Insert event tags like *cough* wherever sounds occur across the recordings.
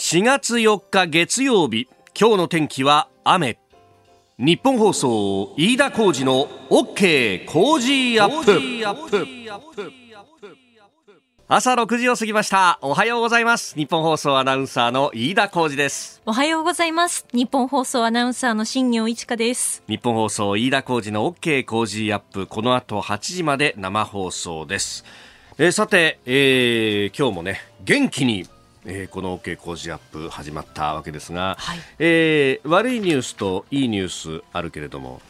4月4日月曜日今日の天気は雨。日本放送飯田浩二の OK 工事アップ。朝6時を過ぎました。おはようございます。日本放送アナウンサーの飯田浩二です。おはようございます。日本放送アナウンサーの新業一華です。日本放送飯田浩二の OK 工事アップ。この後8時まで生放送です。えー、さて、えー、今日もね元気にえー、この OK 工事アップ始まったわけですが、はい、えー、悪いニュースといいニュースあるけれども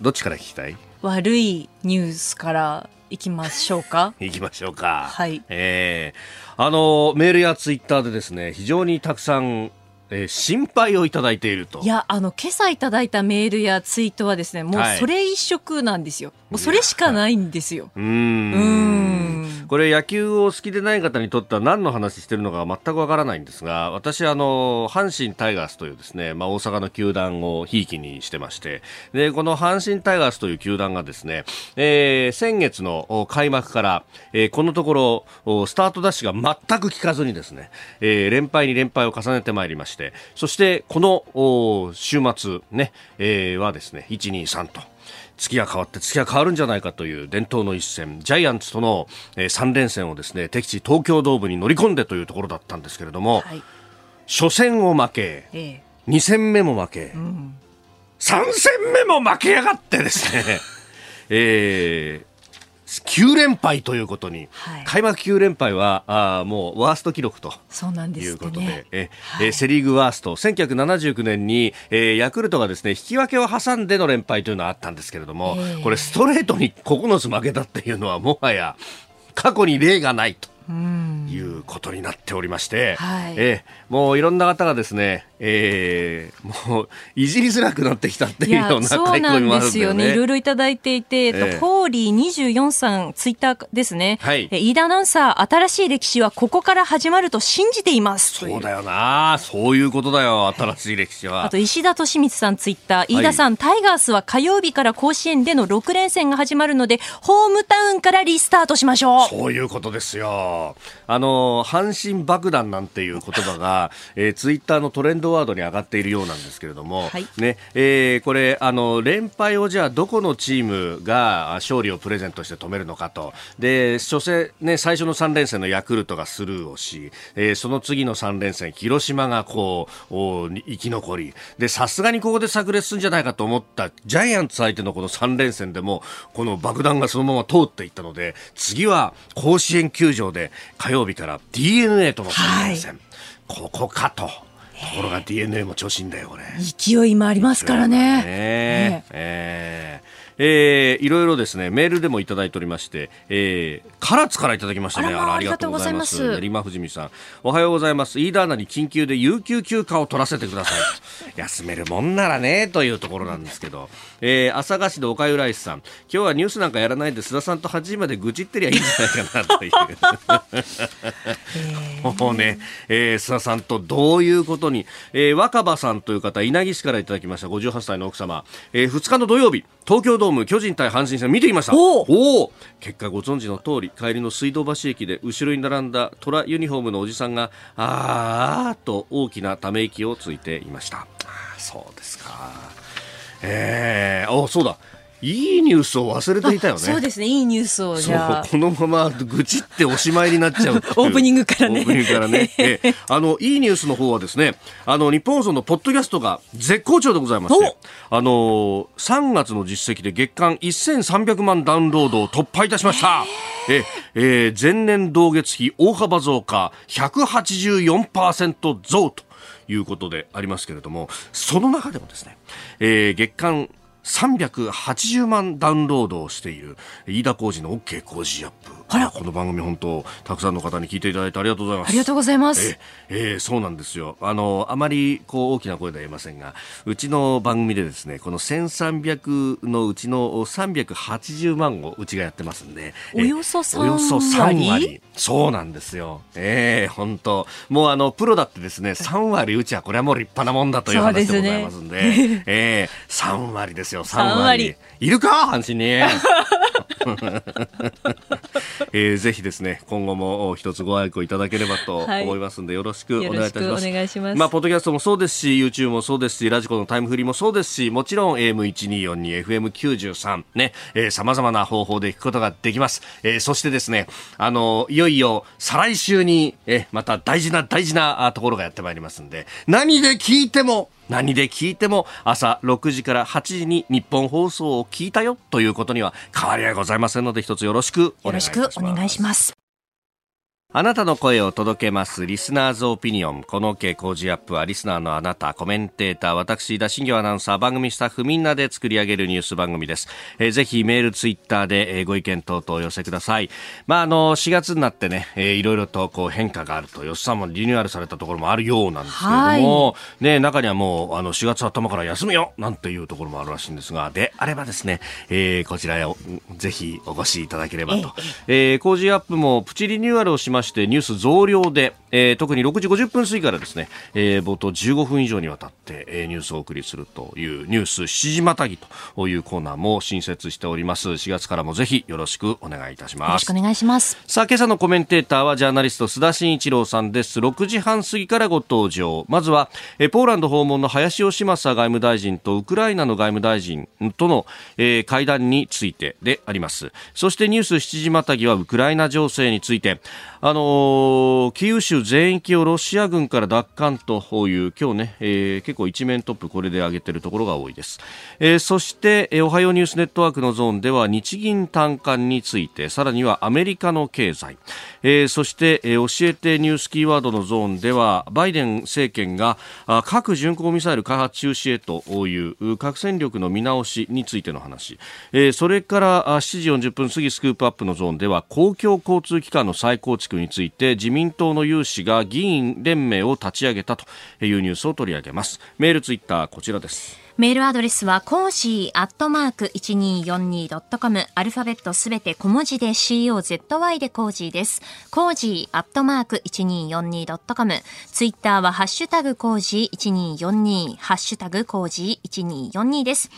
どっちから聞きたい？悪いニュースからいきましょうか？*laughs* いきましょうか。はい、えー、あのメールやツイッターでですね非常にたくさんえー、心配をいただいていると。いやあの今朝いただいたメールやツイートはですねもうそれ一色なんですよ、はい、もうそれしかないんですよ。うん。これ野球を好きでない方にとっては何の話してるのか全くわからないんですが私あの阪神タイガースというですね、まあ、大阪の球団をひいきにしてまして。でこの阪神タイガースという球団がですね、えー、先月の開幕から、えー、このところスタートダッシュが全く効かずにですね、えー、連敗に連敗を重ねてまいりましたしてそしてこの週末ね、えー、はですね123と月が変わって月が変わるんじゃないかという伝統の一戦ジャイアンツとの、えー、3連戦をですね敵地東京ドームに乗り込んでというところだったんですけれども、はい、初戦を負け、ええ、2戦目も負け、うん、3戦目も負けやがってですね *laughs* えー9連敗ということに、はい、開幕9連敗はあもうワースト記録と。いうことで、ね、え、はい、セ・リーグワースト。1979年に、えー、ヤクルトがですね引き分けを挟んでの連敗というのはあったんですけれども、えー、これストレートに9つ負けたっていうのはもはや過去に例がないと。いうことになっておりまして、はい、えもういろんな方がですね、えー、もういじりづらくなってきたっていうような書き込みもあるんですよね。いろいろいただいていて、えー、ホーリー24さんツイッターですね。はい、飯田アナウンサー新しい歴史はここから始まると信じていますそうだよな、そういうことだよ新しい歴史は。*laughs* あと石田敏光さんツイッター飯田さん、はい、タイガースは火曜日から甲子園での6連戦が始まるのでホームタウンからリスタートしましょう。そういうことですよ。あの阪神爆弾なんていう言葉が、*laughs* えー、ツイッターのトレンドワードに上がっているようなんですけれども、はい、ねえー、これあの連敗をじゃあどこのチームが勝利をプレゼントして止めるのかと。で初戦、ね、最初の3連戦のヤクルトがスルーをし、えー、その次の3連戦広島がこう生き残り。でさすがにここで炸裂するんじゃないかと思ったジャイアンツ相手のこの3連戦でもこの爆弾がそのまま通っていったので次は甲子園球場で火曜日から d n a との3連戦、はい、ここかと。ところが d n a も調子いいんだよこれ。勢いもありますからね。ね。ええ。ーえー、いろいろですね、メールでもいただいておりまして、えー、唐津からいただきましたね。ありがとうございます。練馬富士見さん。おはようございます。飯田アナに緊急で有給休暇を取らせてください。*laughs* 休めるもんならね、というところなんですけど、えー、朝霞市でおかゆライスさん。今日はニュースなんかやらないで須田さんと8時まで愚痴ってりゃいいんじゃないかな、という。*laughs* もうね、えー、須田さんとどういうことに、えー、若葉さんという方、稲城市からいただきました、58歳の奥様。えー、2日の土曜日、東京ドーム巨人対阪神戦見てきました。おお結果ご存知の通り帰りの水道橋駅で後ろに並んだ虎ユニフォームのおじさんがあーと大きなため息をついていました。そうですか。えー、おそうだいいニュースを忘れていたよね。そうですね、いいニュースをじゃあ。このまま愚痴っておしまいになっちゃうう。*laughs* オープニングからね。オープニングからね。*laughs* えあの、いいニュースの方はですね、あの、日本放送のポッドキャストが絶好調でございまして、あの、3月の実績で月間1300万ダウンロードを突破いたしました。ええー、前年同月比大幅増加184%増ということでありますけれども、その中でもですね、えー、月間380万ダウンロードをしている飯田浩二の OK 工事アップ。この番組本当たくさんの方に聞いていただいてありがとうございます。ありがとうございます。ええー、そうなんですよ。あのあまりこう大きな声では言えませんがうちの番組でですねこの1300のうちの380万をうちがやってますんでおよそ3割およそ3割？そうなんですよ。ええー、本当。もうあのプロだってですね *laughs* 3割うちはこれはもう立派なもんだという話でございますんでで、ね、ええー、3割ですよ3割 ,3 割。いるか阪神にえー、ぜひですね今後も一つご愛顧いただければと思いますので、はい、よろしくお願いいたします。お願いします。まあポッドキャストもそうですし YouTube もそうですしラジコのタイムフリーもそうですしもちろん AM1242 FM93 ねさまざまな方法で聞くことができます。えー、そしてですねあのいよいよ再来週にえまた大事な大事なところがやってまいりますんで何で聞いても何で聞いても朝6時から8時に日本放送を聞いたよということには変わりはございませんので一つよろしくお願いします。あなたの声を届けます。リスナーズオピニオン。この傾向ジアップは、リスナーのあなた、コメンテーター、私、田新業アナウンサー、番組スタッフみんなで作り上げるニュース番組です。えー、ぜひメール、ツイッターで、えー、ご意見等々お寄せください。まあ、あの、4月になってね、えー、いろいろとこう変化があると、よっさんもリニューアルされたところもあるようなんですけれども、ね、中にはもう、あの、4月頭から休むよなんていうところもあるらしいんですが、であればですね、えー、こちらへぜひお越しいただければと。えー、工事アップもプチリニューアルをしまして、ニュース増同僚で、えー、特に6時50分過ぎからですね、えー、冒頭15分以上にわたって、えー、ニュースをお送りするというニュース7時またぎというコーナーも新設しております。4月からもぜひよろしくお願いいたします。よろしくお願いします。さあ今朝のコメンテーターはジャーナリスト須田慎一郎さんです。6時半過ぎからご登場。まずは、えー、ポーランド訪問の林芳正外務大臣とウクライナの外務大臣との、えー、会談についてであります。そしてニュース7時またぎはウクライナ情勢についてあのー、キーウ州全域をロシア軍から奪還という今日ね、えー、結構一面トップこれで上げているところが多いです、えー、そして、えー、おはようニュースネットワークのゾーンでは日銀短観についてさらにはアメリカの経済、えー、そして、えー、教えてニュースキーワードのゾーンではバイデン政権があ核巡航ミサイル開発中止へという核戦力の見直しについての話、えー、それから7時40分過ぎスクープアップのゾーンでは公共交通機関の再構築について自民党の有志が議員連盟を立ち上げたというニュースを取り上げますメールツイッターこちらですメールアドレスは、コージーアットマーク 1242.com。アルファベットすべて小文字で COZY でコージーです。コージーアットマーク 1242.com。ツイッターは、ハッシュタグコージー1242。ハッシュタグコージー1242です。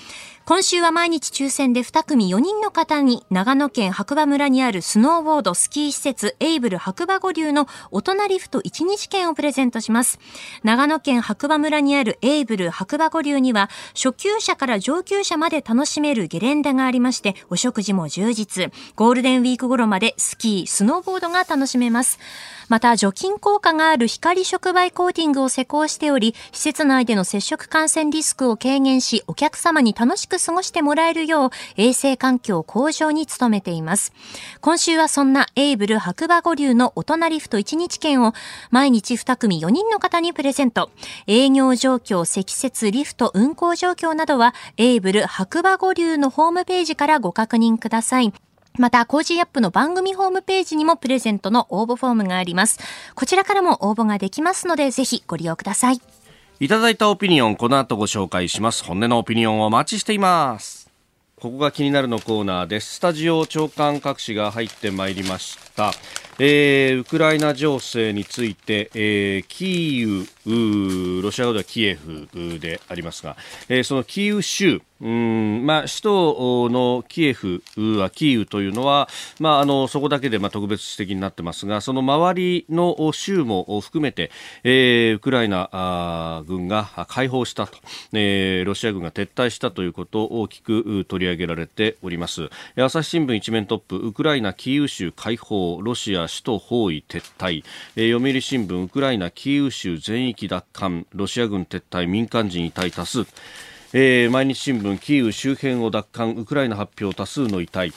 今週は毎日抽選で2組4人の方に長野県白馬村にあるスノーボードスキー施設エイブル白馬五竜の大人リフト1日券をプレゼントします。長野県白馬村にあるエイブル白馬五竜には初級者から上級者まで楽しめるゲレンデがありましてお食事も充実。ゴールデンウィーク頃までスキー、スノーボードが楽しめます。また除菌効果がある光触媒コーティングを施工しており、施設内での接触感染リスクを軽減し、お客様に楽しく過ごしてもらえるよう、衛生環境向上に努めています。今週はそんなエイブル白馬五流の大人リフト1日券を毎日2組4人の方にプレゼント。営業状況、積雪、リフト、運行状況などは、エイブル白馬五流のホームページからご確認ください。また、コージーアップの番組ホームページにもプレゼントの応募フォームがあります。こちらからも応募ができますので、ぜひご利用ください。いただいたオピニオン、この後ご紹介します。本音のオピニオンをお待ちしています。ここが気になるのコーナーです。スタジオ朝刊各紙が入ってまいりました。えー、ウクライナ情勢について、えー、キーウ、ロシア語ではキエフでありますが、えー、そのキーウ州、うんまあ、首都のキエフはキーウというのは、まあ、あのそこだけでまあ特別的になってますがその周りの州も含めて、えー、ウクライナ軍が解放したと、えー、ロシア軍が撤退したということを大きく取り上げられております。朝日新聞一面トップウクライナキーウ州解放ロシア首都包囲撤退、えー、読売新聞ウクライナキーウ州全域奪還。ロシア軍撤退民間人遺体多数。えー、毎日新聞キーウ周辺を奪還。ウクライナ発表多数の遺体。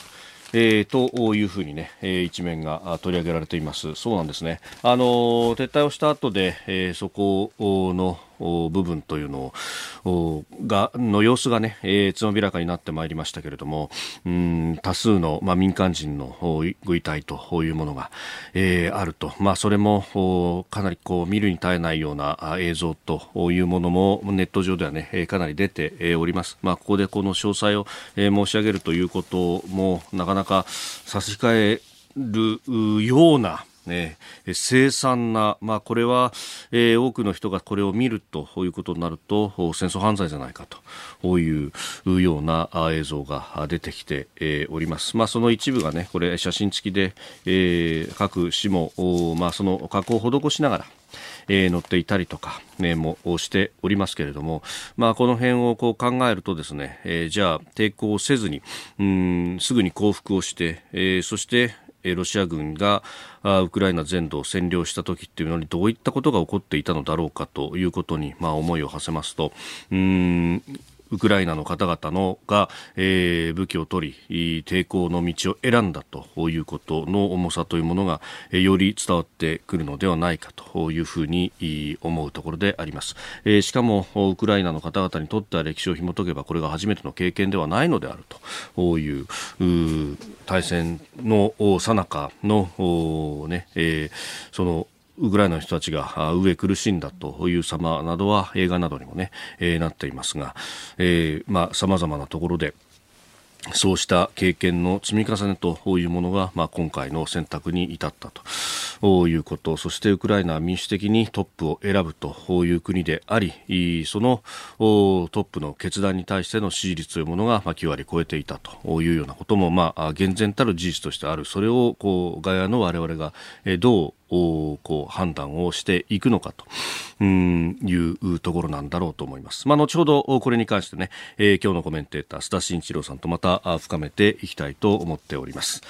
えー、というふうにね、えー、一面が取り上げられています。そうなんですね。あのー、撤退をした後で、えー、そこの部分というのをがの様子がね、えー、つまびらかになってまいりましたけれどもうん多数の、まあ、民間人のご遺体というものが、えー、あると、まあ、それもかなりこう見るに耐えないような映像というものもネット上ではねかなり出ております、まあ、ここでこの詳細を申し上げるということもなかなか差し控えるようなね、凄惨な、まあ、これは、えー、多くの人がこれを見るということになると戦争犯罪じゃないかというような映像が出てきて、えー、おります。まあ、その一部がねこれ写真付きで、えー、各市も、まあ、その加工を施しながらえー、乗っていたりとか、ね、もしておりますけれども、まあ、この辺をこう考えるとですね、えー、じゃあ抵抗せずにうんすぐに降伏をして、えー、そしてロシア軍がウクライナ全土を占領した時っていうのにどういったことが起こっていたのだろうかということに、まあ、思いを馳せますと。うんウクライナの方々のが、えー、武器を取り抵抗の道を選んだということの重さというものが、えー、より伝わってくるのではないかというふうに思うところであります、えー、しかもウクライナの方々にとっては歴史を紐解けばこれが初めての経験ではないのであるという対戦の最中の、ねえー、そのウクライナの人たちが飢え苦しんだという様などは映画などにもね、えー、なっていますが、えー、まあ様々なところでそうした経験の積み重ねというものが、まあ、今回の選択に至ったということ、そしてウクライナは民主的にトップを選ぶという国であり、そのトップの決断に対しての支持率というものが、まあ、9割超えていたというようなことも、まあ、厳然たる事実としてある。それを、こう、外野の我々が、どうこう判断をしていくのかというところなんだろうと思います。まあ、後ほどこれに関してね、えー、今日のコメンテーター須田慎一郎さんとまた深めていきたいと思っております。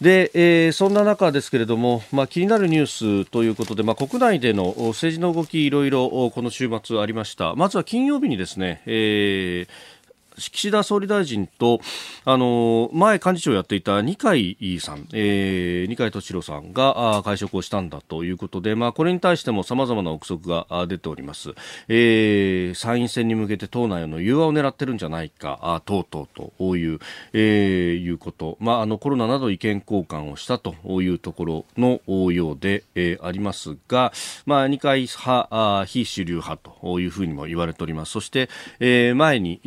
で、えー、そんな中ですけれども、まあ、気になるニュースということで、まあ、国内での政治の動きいろいろこの週末ありましたまずは金曜日にですね、えー岸田総理大臣と、あの前幹事長をやっていた二階さん、えー、二階敏郎さんが会食をしたんだということで、まあ、これに対しても様々な憶測が出ております。えー、参院選に向けて党内の融和を狙ってるんじゃないか、あ等々という、えー、いうこと。まあ、あの、コロナなど意見交換をしたというところのようで、えー、ありますが、まあ、二階派、非主流派というふうにも言われております。そして、えー、前に、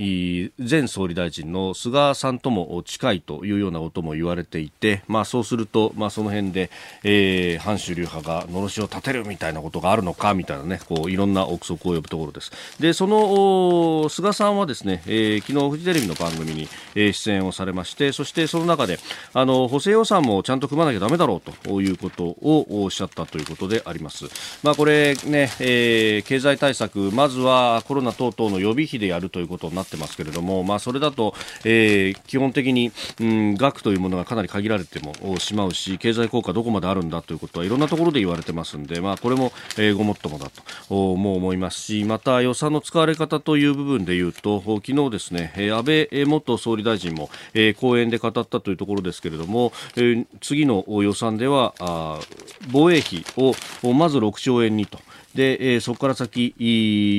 前総理大臣の菅さんとも近いというようなことも言われていて、まあ、そうすると、まあ、その辺で、えー、反主流派がのろしを立てるみたいなことがあるのかみたいなねこういろんな憶測を呼ぶところです。でその菅さんはですね、えー、昨日フジテレビの番組に、えー、出演をされましてそしてその中であの補正予算もちゃんと組まなきゃだめだろうということをおっしゃったということであります、まあ、これね、えー、経済対策まずはコロナ等々の予備費でやるということになってますけれどもも、まあ、それだと、えー、基本的に、うん、額というものがかなり限られてもしまうし経済効果どこまであるんだということはいろんなところで言われてますんで、まあ、これも、えー、ごもっともだとも思いますしまた予算の使われ方という部分でいうと昨日ですね安倍元総理大臣も、えー、講演で語ったというところですけれども、えー、次の予算ではあ防衛費をまず6兆円にと。で、えー、そこから先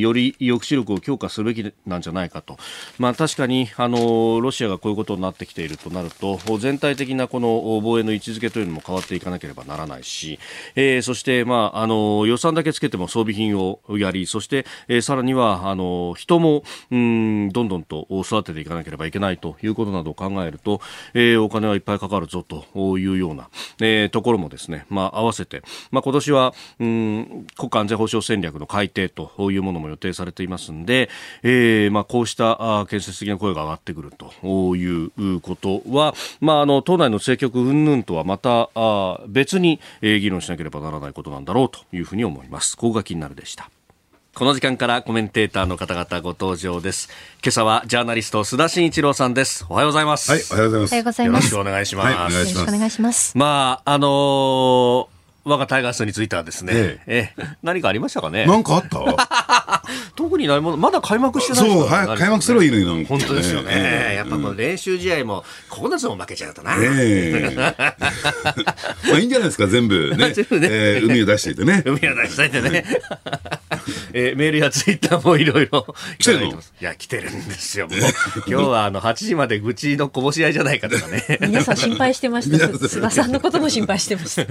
より抑止力を強化すべきなんじゃないかと、まあ、確かにあのロシアがこういうことになってきているとなると全体的なこの防衛の位置づけというのも変わっていかなければならないし、えー、そして、まあ、あの予算だけつけても装備品をやりそして、えー、さらにはあの人もうんどんどんと育てていかなければいけないということなどを考えると、えー、お金はいっぱいかかるぞというような、えー、ところもですね、まあ、合わせて、まあ、今年はうん国家安全保障障戦略の改定というものも予定されていますので、えーまあ、こうした建設的な声が上がってくるということは、まあ、あの党内の政局云々とはまたあ別に、えー、議論しなければならないことなんだろうというふうに思います。ここが気になるでした。この時間からコメンテーターの方々ご登場です。今朝はジャーナリスト須田慎一郎さんです。おはようございます。はい、おはようございます。おはようございます。よろしくお願いします。はい、よろしくお願いします。まあ、あのー我がタイガースについてはですね、えええ何かありましたかね？なんかあった？*laughs* 特にないもの、まだ開幕してないそう、早く開幕すればいいのになん本当ですよね。えー、やっぱこの練習試合も、9つも負けちゃうとな。ええ *laughs* まあいいんじゃないですか、全部ね。*laughs* 全部ね。えー、海を出していてね。海を出していてね。えー、メールやツイッターもいろいろ来てるの？いや、来てるんですよ。今日はあの、8時まで愚痴のこぼし合いじゃないかとかね。皆さん心配してました。菅さんのことも心配してました。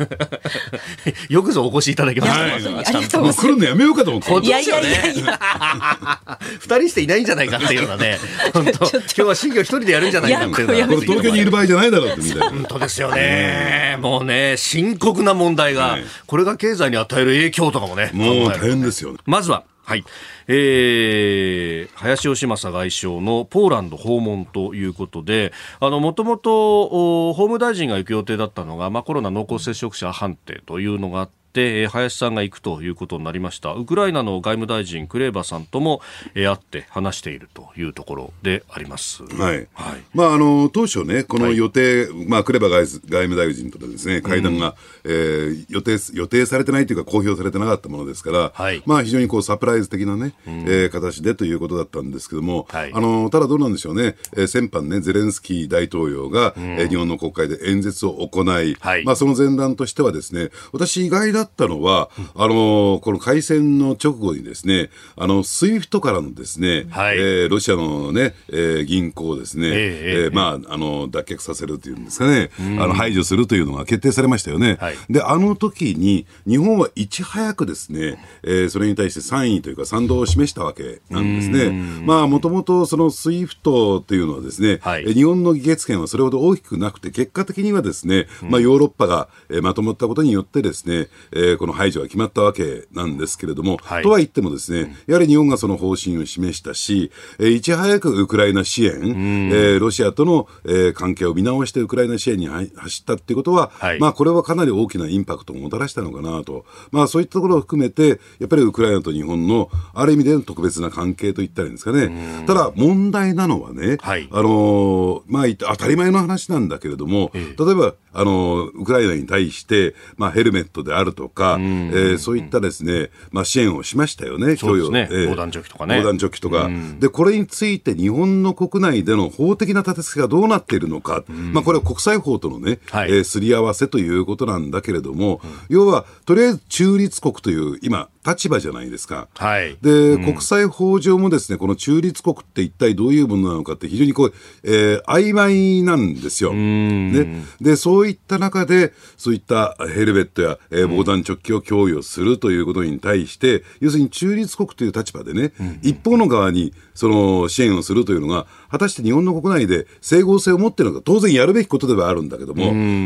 *laughs* よくぞお越しいただきました。はい、ありがとうございます。来るのやめようかと思って。いやいやいやいや。*laughs* 二人していないんじゃないかっていうようなね。*laughs* 本当今日は新業一人でやるんじゃないかっていうこれ東京にいる場合じゃないだろうってみたいな。本当ですよね。もうね、深刻な問題が、これが経済に与える影響とかもね。もう大変ですよね。まずは、はい。えー、林芳正外相のポーランド訪問ということで、あの、もともと、法務大臣が行く予定だったのが、まあ、コロナ濃厚接触者判定というのがあって、で林さんが行くということになりました。ウクライナの外務大臣クレーバさんとも、えー、会って話しているというところであります、はい、はい、まあ、あの当初ね、この予定、はい、まあ、クレバ外務大臣とですね会談が、うん、えー、予定予定されてないというか、公表されてなかったものですから、はい、まあ、非常にこうサプライズ的なね、うん、えー、形でということだったんですけども、はい、あのただどうなんでしょうね、えー、先般ね、ゼレンスキー大統領が、うん、えー、日本の国会で演説を行い、はい、まあ、その前段としてはですね、私意外だったのは、あのこの開戦の直後にですね、あの、スイフトからのですね、はい、えー、ロシアのね、えー、銀行をですね、えー、えー、まあ、あの、脱却させるというんですかね、あの、排除するというのが決定されましたよね。はい、で、あの時に、日本はいち早くですね、えー、それに対して賛意というか賛同を示したわけなんですね。まあ、もともとそのスイフトというのはですね、はい、日本の議決権はそれほど大きくなくて、結果的にはですね、まあ、ヨーロッパが、えー、まとまったことによってですね、えー、この排除が決まったわけなんですけれども、はい、とは言ってもですね、やはり日本がその方針を示したし、えー、いち早くウクライナ支援、えー、ロシアとの、えー、関係を見直してウクライナ支援に走ったっていうことは、はい、まあこれはかなり大きなインパクトをもたらしたのかなと、まあそういったところを含めて、やっぱりウクライナと日本のある意味での特別な関係といったらいいんですかね。ただ問題なのはね、はい、あのー、まあ当たり前の話なんだけれども、例えば、あのー、ウクライナに対して、まあヘルメットであるとか、えー、そういったですね、まあ、支援をしましたよね、供与、ねえー、防弾チョッキとかね。防弾チョッキとか、うん、で、これについて日本の国内での法的な立て付けがどうなっているのか、うん、まあ、これは国際法とのね、はい、えー、すり合わせということなんだけれども、うん、要は、とりあえず中立国という、今、立場じゃないですか。はい、で、うん、国際法上もですね、この中立国って一体どういうものなのかって非常にこう、えー、曖昧なんですよ。ね、で、そういった中で、そういったヘルメットや、えー、防弾チョッキを供与するということに対して、要するに中立国という立場でね、うん、一方の側にその支援をするというのが、果たして日本の国内で整合性を持っているのか、当然やるべきことではあるんだけども、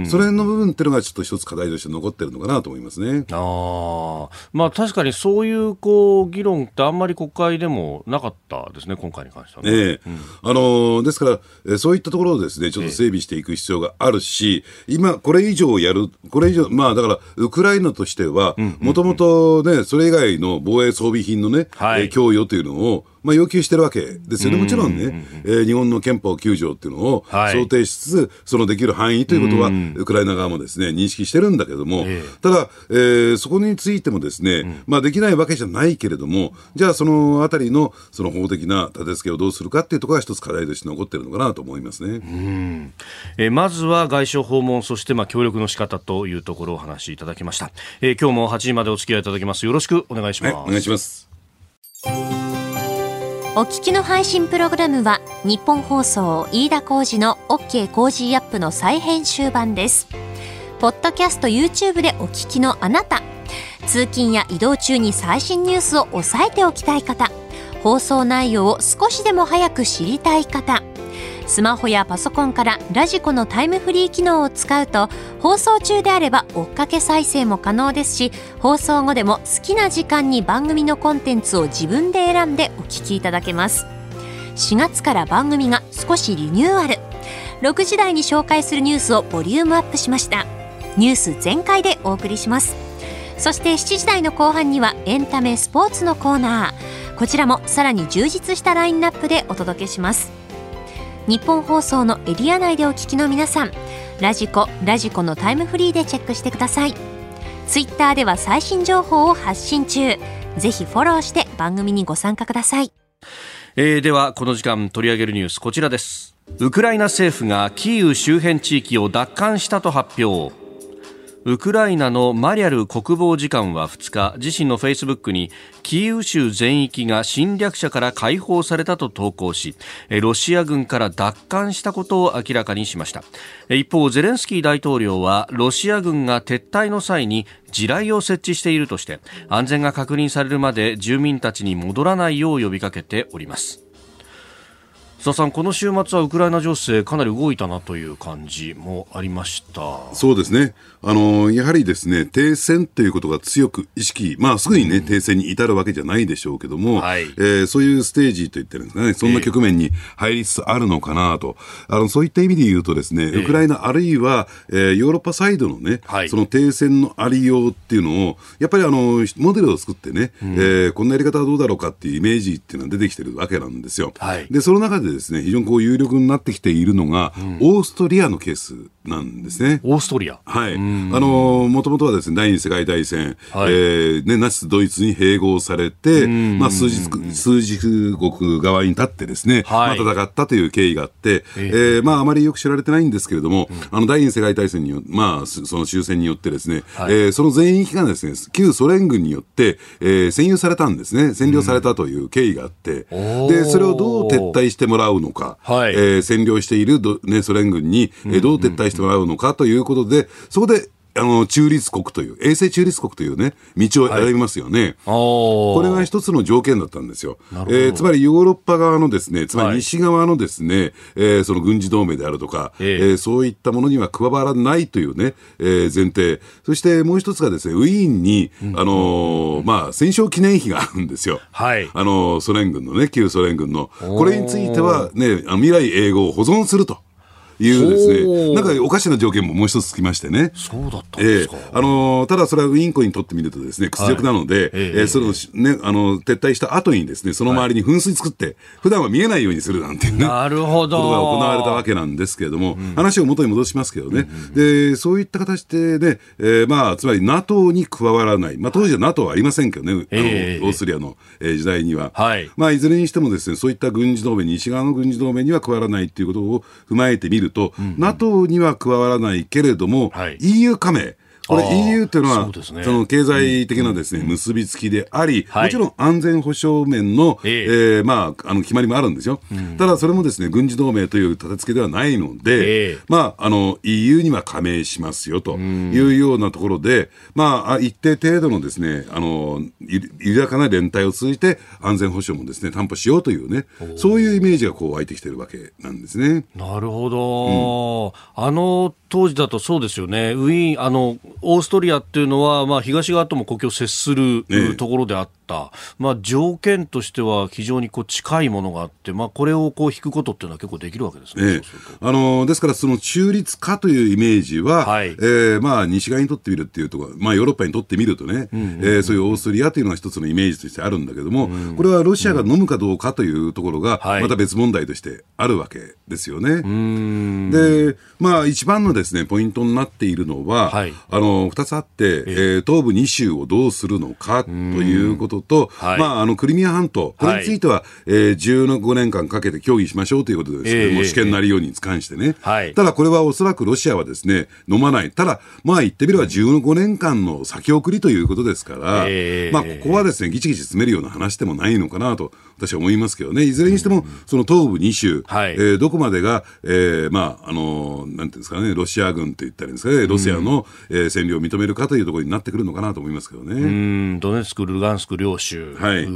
その辺の部分っていうのがちょっと一つ課題として残ってるのかなと思いますね。あまあ確かにそういうこう議論ってあんまり国会でもなかったですね、今回に関してはね。ねうん、あのー、ですから、そういったところをですね、ちょっと整備していく必要があるし、え今これ以上やる、これ以上、まあだから、ウクライナとしては、もともとね、それ以外の防衛装備品のね、はい、供与というのを、まあ、要求してるわけですよね、もちろんね、えー、日本の憲法9条っていうのを想定しつつ、はい、そのできる範囲ということは、ウクライナ側もですね認識してるんだけども、えー、ただ、えー、そこについてもですね、うん、まあ、できないわけじゃないけれども、じゃあ、そのあたりのその法的な立て付けをどうするかっていうところが一つ課題として残ってるのかなと思いますね。うんえー、まずは外相訪問、そしてまあ協力の仕方というところをお話しいただきました。えー、今日も8時までお付き合いいただきます。よろしくお願いします。はい、お願いします。お聞きの配信プログラムはニッポン放送飯田浩司の OK コージーアップの再編集版です。ポッドキャスト YouTube でお聞きのあなた、通勤や移動中に最新ニュースを押さえておきたい方、放送内容を少しでも早く知りたい方、スマホやパソコンからラジコのタイムフリー機能を使うと放送中であれば追っかけ再生も可能ですし放送後でも好きな時間に番組のコンテンツを自分で選んでお聞きいただけます。4月から番組が少しリニューアル。6時台に紹介するニュースをボリュームアップしました。ニュース全開でお送りします。そして7時台の後半にはエンタメスポーツのコーナー。こちらもさらに充実したラインナップでお届けします。日本放送のエリア内でお聞きの皆さんラジコラジコのタイムフリーでチェックしてください。ツイッターでは最新情報を発信中。ぜひフォローして番組にご参加ください、えー、ではこの時間取り上げるニュースこちらです。ウクライナ政府がキーウ周辺地域を奪還したと発表。ウクライナのマリャル国防次官は2日自身のフェイスブックにキーウ州全域が侵略者から解放されたと投稿しロシア軍から奪還したことを明らかにしました。一方ゼレンスキー大統領はロシア軍が撤退の際に地雷を設置しているとして安全が確認されるまで住民たちに戻らないよう呼びかけております。須田さん、この週末はウクライナ情勢、かなり動いたなという感じもありました。そうですね、あのやはりですね停戦ということが強く意識、まあ、すぐに、ね、うん、停戦に至るわけじゃないでしょうけども、はい、えー、そういうステージといってるんですかね、そんな局面に入りつつあるのかなと、あのそういった意味で言うと、ですね、ウクライナ、あるいは、えー、ヨーロッパサイドのね、はい、その停戦のありようっていうのを、やっぱりあのモデルを作ってね、うん、えー、こんなやり方はどうだろうかっていうイメージっていうのは出てきてるわけなんですよ。はい、でその中でですね非常にこう有力になってきているのが、うん、オーストリアのケースなんですね。オーストリア。はい。あの、もともとはですね、第二次世界大戦、はい、えー、ね、ナチスドイツに併合されて、まあ、数日、数日国側に立ってですね、はい、まあ、戦ったという経緯があって、えー、えー、まあ、あまりよく知られてないんですけれども、うん、あの、第二次世界大戦によまあ、その終戦によってですね、はい、えー、その全域がですね、旧ソ連軍によって、えー、占有されたんですね、占領されたという経緯があって、うん、で、それをどう撤退してもらうのか、はい、えー、占領しているど、ね、ソ連軍に、えー、どう撤退してもらうのかということで、そこであの、中立国という、衛星中立国というね、道を選びますよね。はい、これが一つの条件だったんですよ。えー、つまりヨーロッパ側のですね、つまり西側のですね、はい、えー、その軍事同盟であるとか、えー、えー、そういったものには加わらないというね、えー、前提。そしてもう一つがですね、ウィーンに、うん、あのー、まあ、戦勝記念碑があるんですよ。はい。あのソ連軍のね、旧ソ連軍の。これについてはね、未来永劫を保存すると。いうですね、なんかおかしな条件ももう一つつきましてね。そうだったんですか。えー、あのー、ただそれはウィンコにとってみるとですね、屈辱なので、はい、えー、そのね、あの、撤退した後にですね、その周りに噴水作って、普段は見えないようにするなんていうね、なるほど。ことが行われたわけなんですけれども、うん、話を元に戻しますけどね、うん、で、そういった形でね、えー、まあ、つまり NATO に加わらない、まあ当時は NATO はありませんけどね、えー、あの、オーストリアの、えー、時代には。はい。まあ、いずれにしてもですね、そういった軍事同盟、西側の軍事同盟には加わらないっていうことを踏まえてみると、うん、NATO には加わらないけれども、はい、EU 加盟、これ EU というのは、そ、ね,、の経済的なですね、うん、結びつきであり、はい、もちろん安全保障面の、えー、えー、まあ、あの決まりもあるんですよ。うん、ただ、それもですね、軍事同盟という立て付けではないので、えー、まあ、あの、EU には加盟しますよというようなところで、まあ、一定程度のですね、あの、緩やかな連帯を通じて安全保障もですね、担保しようというね、そういうイメージがこう湧いてきてるわけなんですね。なるほど。うん、あの当時だとそうですよね。ウィーン、あの、オーストリアっていうのは、まあ、東側とも国境を接するところであった、まあ、条件としては非常にこう近いものがあって、まあ、これをこう引くことっていうのは結構できるわけですね。あのですから、その中立化というイメージは、はい、えー、まあ、西側にとってみるっていうところ、まあ、ヨーロッパにとってみるとね、うんうんうん、えー、そういうオーストリアというのが一つのイメージとしてあるんだけども、うん、これはロシアが飲むかどうかというところが、また別問題としてあるわけですよね。で、まあ、一番のですね、ポイントになっているのは、はい、あの、二つあって、えー、東部2州をどうするのかということと、はい、まあ、あの、クリミア半島、これについては、はい、えー、15年間かけて協議しましょうということですけども、えー、試験なりように関してね。はい、ただ、これはおそらくロシアはですね、飲まない。ただ、まあ、言ってみれば15年間の先送りということですから、えー、まあ、ここはですね、ぎちぎち詰めるような話でもないのかなと、私は思いますけどね。いずれにしても、その東部2州、はい、えー、どこまでが、えー、まあ、あの、なんていうんですかね、ロシア軍って言ったらいいんですかね、ロシアの、うん、えー、占領を認めるかというところになってくるのかなと思いますけどね。うん、ドネツク、ルガンスク両州。はい。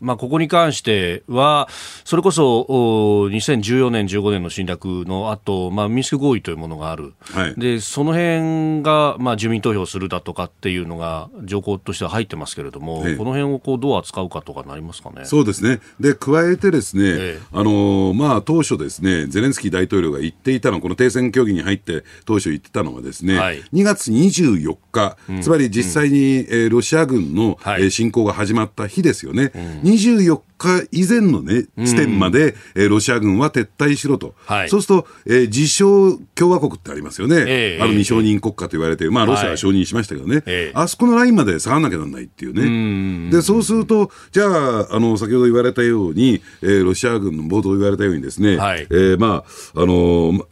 まあ、ここに関しては、それこそ、お2014年、15年の侵略の後、まあ、ミンスク合意というものがある。はい。で、その辺が、まあ、住民投票するだとかっていうのが、条項としては入ってますけれども、この辺をこう、どう扱うかとかなりますかね。そうですね。で、加えてですね、ええ、あのー、まあ、当初ですね、ゼレンスキー大統領が言っていたの、この停戦協議に入って、当初言ってたのはですね、はい、2月24日、うん、つまり実際に、うん、えー、ロシア軍の、はい、えー、侵攻が始まった日ですよね。うん、24日以前のね、地点まで、うん、えー、ロシア軍は撤退しろと。はい、そうすると、えー、自称共和国ってありますよね。えー、あの未承認国家と言われて、まあ、ロシアは承認しましたけどね、はいあそこのラインまで下がらなきゃならないっていうね。で、そうすると、じゃあ、あの、先ほど言われたように、えー、ロシア軍の冒頭言われたようにですね、はい、えー、まあ、あのー、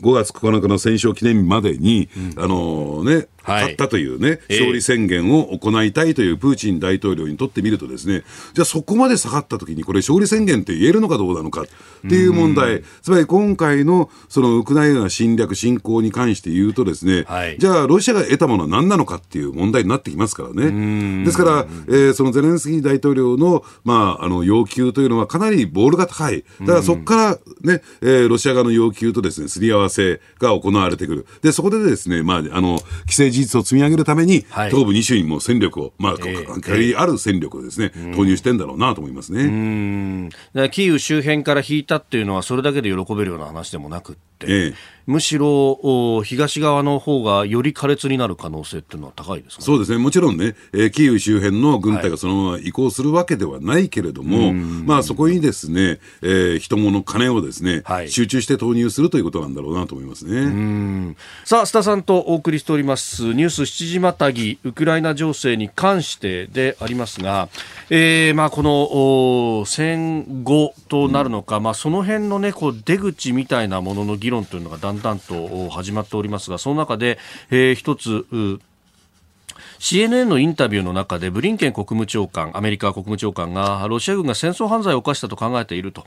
5月9日の戦勝記念日までに、うん、あのね、勝ったというね、勝利宣言を行いたいというプーチン大統領にとってみるとですね、じゃあそこまで下がったときに、これ、勝利宣言って言えるのかどうなのかっていう問題、つまり今回のそのウクライナ侵略、侵攻に関して言うとですね、はい、じゃあロシアが得たものは何なのかっていう問題になってきますからね。ですから、えー、そのゼレンスキー大統領の、まあ、あの要求というのはかなりボールが高い。だからそこからね、えー、ロシア側の要求とですね、すり合わせが行われてくる。で、そこでですね、まあ、あの、既成事実を積み上げるために、はい、東部2州にも戦力を、まあ、えー、ある戦力をですね、投入してんだろうなと思いますね。キーウ周辺から引いたっていうのは、それだけで喜べるような話でもなくって、えー、むしろ東側の方がより苛烈になる可能性っていうのは高いですか、ね、そうですね、もちろんね、えー、キーウ周辺の軍隊がそのまま移行するわけではないけれども、はい、まあ、そこにですね、えー、人物、金をですね、はい、集中して投入するということなんだろうなと思いますね。さあ、須田さんとお送りしております、ニュース7時またぎ、ウクライナ情勢に関してでありますが、えー、まあ、この戦後となるのか、うん、まあ、その辺のね、こう出口みたいなものの議論というのがだんだんと始まっておりますが、その中で、えー、一つ、CNN のインタビューの中でブリンケン国務長官、アメリカ国務長官がロシア軍が戦争犯罪を犯したと考えていると、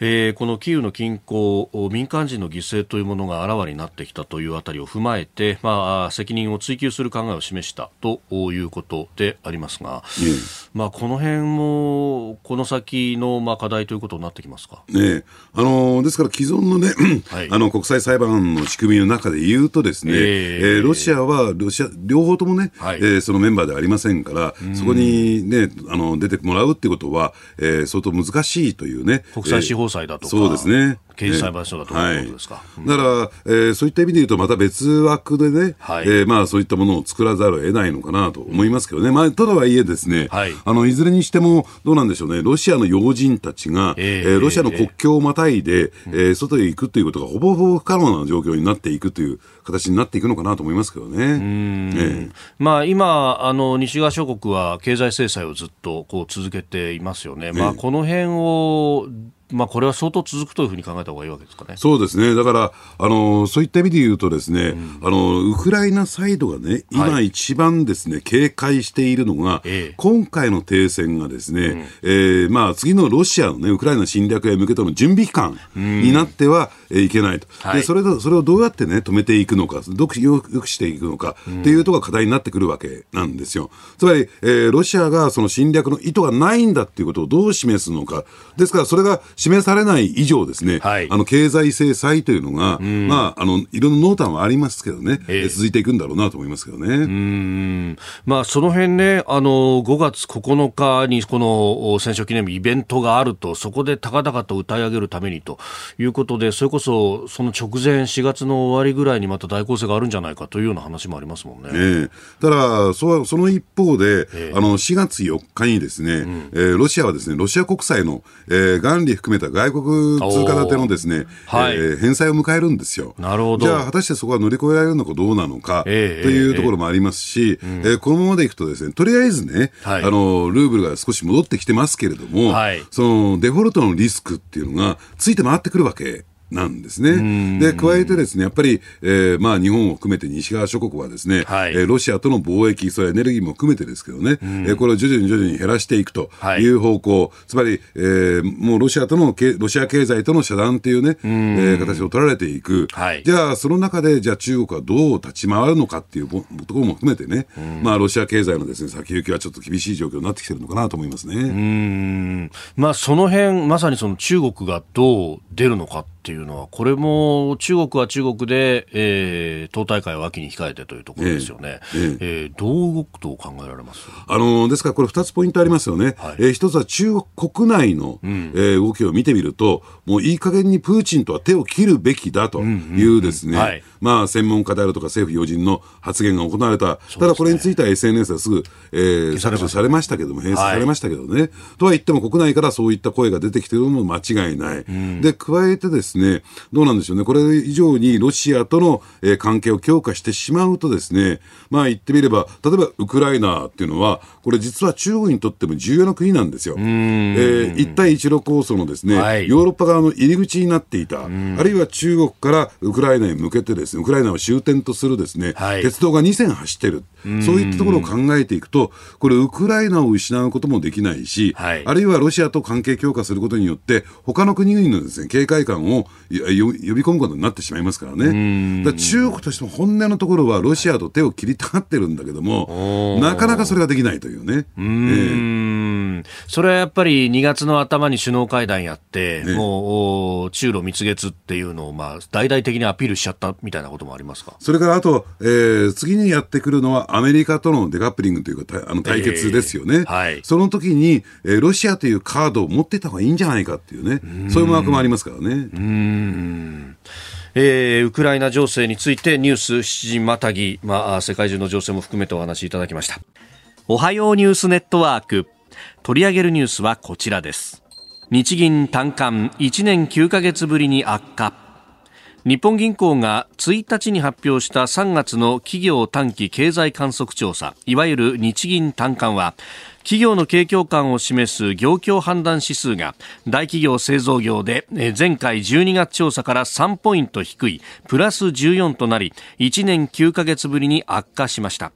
えー、このキーウの近郊、民間人の犠牲というものがあらわになってきたというあたりを踏まえて、まあ、責任を追及する考えを示したということでありますが、うん、まあ、この辺もこの先のまあ課題ということになってきますか？ねあのですから既存のね、はい、*clears throat* あの国際裁判の仕組みの中で言うとですね、えー、えー、ロシアはロシア両方ともね、はい、えー、そのメンバーではありませんから、そこにねあの出てもらうっていうことは、えー、相当難しいというね。国際司法裁だとか、そうですね。刑事裁判所だということですか？はい、だから、えー、そういった意味で言うと、また別枠でね、はい、えー、まあそういったものを作らざるを得ないのかなと思いますけどね。まあ、ただはいえですね、はい、あの、いずれにしても、どうなんでしょうね、ロシアの要人たちが、えー、えー、ロシアの国境をまたいで、えー、えー、外へ行くということがほぼほぼ不可能な状況になっていくという形になっていくのかなと思いますけどね。えー、まあ今、あの、西側諸国は経済制裁をずっとこう続けていますよね。まあこの辺をまあ、これは相当続くというふうに考えた方がいいわけですかね。そうですね。だから、あの、そういった意味で言うとですね、うん、あの、ウクライナサイドがね、今一番ですね、はい、警戒しているのが、ええ、今回の停戦がですね、うん、えー、まあ、次のロシアのね、ウクライナ侵略へ向けての準備期間になっては、うん、えいけないと。はい、で、それと、それをどうやってね、止めていくのか、どうよくしていくのか、っていうところが課題になってくるわけなんですよ。つまり、えー、ロシアがその侵略の意図がないんだっていうことをどう示すのか。ですから、それが示されない以上ですね、はい、あの経済制裁というのが、まあ、あのいろんな濃淡はありますけどね、えー、続いていくんだろうなと思いますけどね。うん。まあ、その辺ね、あの5月9日にこの戦勝記念日イベントがあると、そこで高々と歌い上げるためにということで、それこそその直前、4月の終わりぐらいにまた大攻勢があるんじゃないかというような話もありますもんね。えー、ただそ、その一方で、えー、あの4月4日にですね、うん、えー、ロシアはですね、ロシア国債の、えー、元利含めた外国通貨建てのですね、はい、えー、返済を迎えるんですよ。なるほど。じゃあ、果たしてそこは乗り越えられるのかどうなのか、えー、というところもありますし、えー、えー、このままでいくとですね、とりあえずね、はい、あの、ルーブルが少し戻ってきてますけれども、はい、そのデフォルトのリスクっていうのがついて回ってくるわけなんですね。で、加えてですね、やっぱり、えー、まあ日本を含めて西側諸国はですね、はい、えー、ロシアとの貿易、それエネルギーも含めてですけどね、えー、これを徐々に徐々に減らしていくという方向、はい、つまり、えー、もうロシアとの、ロシア経済との遮断っていうね、えー、形を取られていく。はい、じゃあ、その中で、じゃあ中国はどう立ち回るのかっていうところも含めてね、まあロシア経済のですね、先行きはちょっと厳しい状況になってきてるのかなと思いますね。うん。まあその辺、まさにその中国がどう出るのかっていうのは、これも中国は中国で、えー、党大会を秋に控えてというところですよね。えー、えー、どう動くと考えられます？あのですから、これ2つポイントありますよね。はい、えー、一つは中国国内の、うん、えー、動きを見てみると、もういい加減にプーチンとは手を切るべきだというですね、まあ、専門家であるとか政府要人の発言が行われた。ただこれについては SNS はすぐ、えー、削除されましたけども、閉鎖されましたけどね。はい、とは言っても国内からそういった声が出てきているのも間違いない。うん、で、加えてですですね、どうなんでしょうね、これ以上にロシアとの、えー、関係を強化してしまうとですね、まあ言ってみれば、例えばウクライナっていうのは、これ実は中国にとっても重要な国なんですよ。えー、一帯一路構想のですね、はい、ヨーロッパ側の入り口になっていた、あるいは中国からウクライナへ向けてですね、ウクライナを終点とするですね、はい、鉄道が2線走ってる。そういったところを考えていくと、これ、ウクライナを失うこともできないし、はい、あるいはロシアと関係強化することによって、他の国々のです、ね、警戒感を呼び込むことになってしまいますからね。ら中国としても本音のところは、ロシアと手を切りたがってるんだけども、なかなかそれができないというね。うん。えー、それはやっぱり2月の頭に首脳会談やって、ね、もう中ロ蜜月っていうのを、まあ、大々的にアピールしちゃったみたいなこともありますか？それからあと、えー、次にやってくるのは、アメリカとのデカップリングというか、あの対決ですよね、えーはい、その時に、えー、ロシアというカードを持っていた方がいいんじゃないかっていうね、うそういう思惑もありますからね。えー、ウクライナ情勢についてニュース7時またぎ、まあ、世界中の情勢も含めてお話しいただきました。おはようニュースネットワーク。取り上げるニュースはこちらです。日銀短観。1年9ヶ月ぶりに悪化。日本銀行が1日に発表した3月の企業短期経済観測調査。いわゆる日銀短観は企業の景況感を示す業況判断指数が大企業製造業で前回12月調査から3ポイント低いプラス14となり1年9ヶ月ぶりに悪化しました。